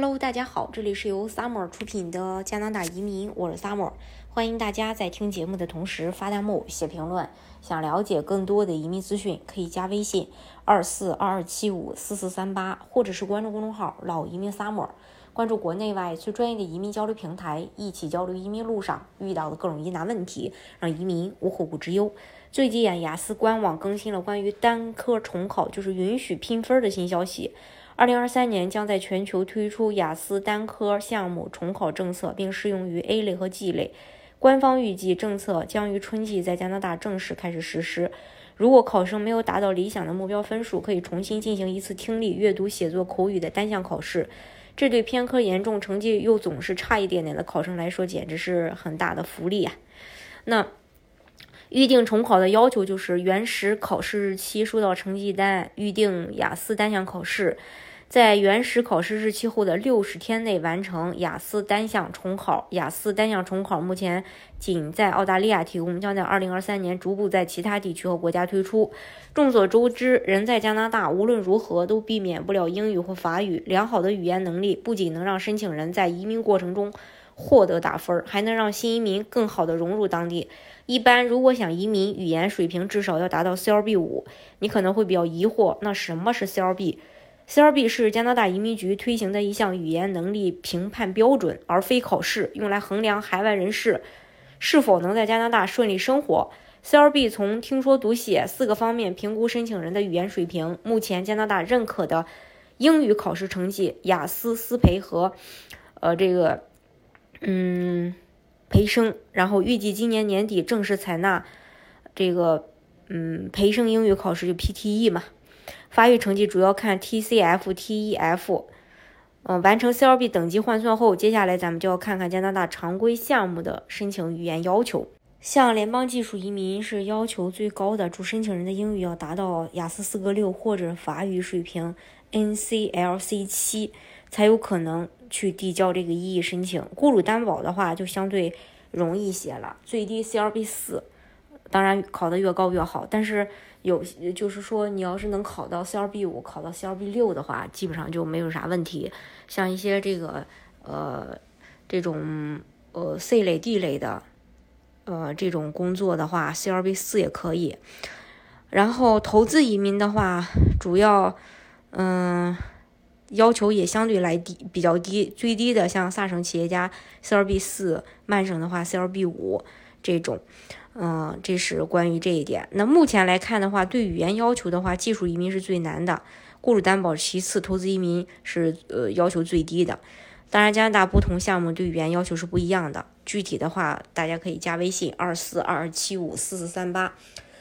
Hello，大家好，这里是由 Summer 出品的加拿大移民，我是 Summer，欢迎大家在听节目的同时发弹幕、写评论。想了解更多的移民资讯，可以加微信二四二二七五四四三八，或者是关注公众号“老移民 Summer”，关注国内外最专业的移民交流平台，一起交流移民路上遇到的各种疑难问题，让移民无后顾之忧。最近啊，雅思官网更新了关于单科重考，就是允许拼分的新消息。二零二三年将在全球推出雅思单科项目重考政策，并适用于 A 类和 G 类。官方预计政策将于春季在加拿大正式开始实施。如果考生没有达到理想的目标分数，可以重新进行一次听力、阅读、写作、口语的单项考试。这对偏科严重、成绩又总是差一点点的考生来说，简直是很大的福利啊！那预定重考的要求就是原始考试日期收到成绩单，预定雅思单项考试。在原始考试日期后的六十天内完成雅思单项重考。雅思单项重考目前仅在澳大利亚提供，将在二零二三年逐步在其他地区和国家推出。众所周知，人在加拿大无论如何都避免不了英语或法语。良好的语言能力不仅能让申请人在移民过程中获得打分，还能让新移民更好地融入当地。一般如果想移民，语言水平至少要达到 CLB 五。你可能会比较疑惑，那什么是 CLB？CLB 是加拿大移民局推行的一项语言能力评判标准，而非考试，用来衡量海外人士是否能在加拿大顺利生活。CLB 从听说读写四个方面评估申请人的语言水平。目前加拿大认可的英语考试成绩，雅思、思培和呃这个嗯培生，然后预计今年年底正式采纳这个嗯培生英语考试，就 PTE 嘛。发育成绩主要看 TCF、TEF，嗯，完成 CLB 等级换算后，接下来咱们就要看看加拿大常规项目的申请语言要求。像联邦技术移民是要求最高的，主申请人的英语要达到雅思四个六或者法语水平 NCLC 七，才有可能去递交这个异议申请。雇主担保的话就相对容易些了，最低 CRB 四，当然考得越高越好，但是。有就是说，你要是能考到 CRB 五，考到 CRB 六的话，基本上就没有啥问题。像一些这个呃这种呃 C 类、D 类的呃这种工作的话，CRB 四也可以。然后投资移民的话，主要嗯要求也相对来低比较低，最低的像萨省企业家 CLB 四，曼省的话 CLB 五这种。嗯，这是关于这一点。那目前来看的话，对语言要求的话，技术移民是最难的，雇主担保其次，投资移民是呃要求最低的。当然，加拿大不同项目对语言要求是不一样的。具体的话，大家可以加微信二四二二七五四四三八，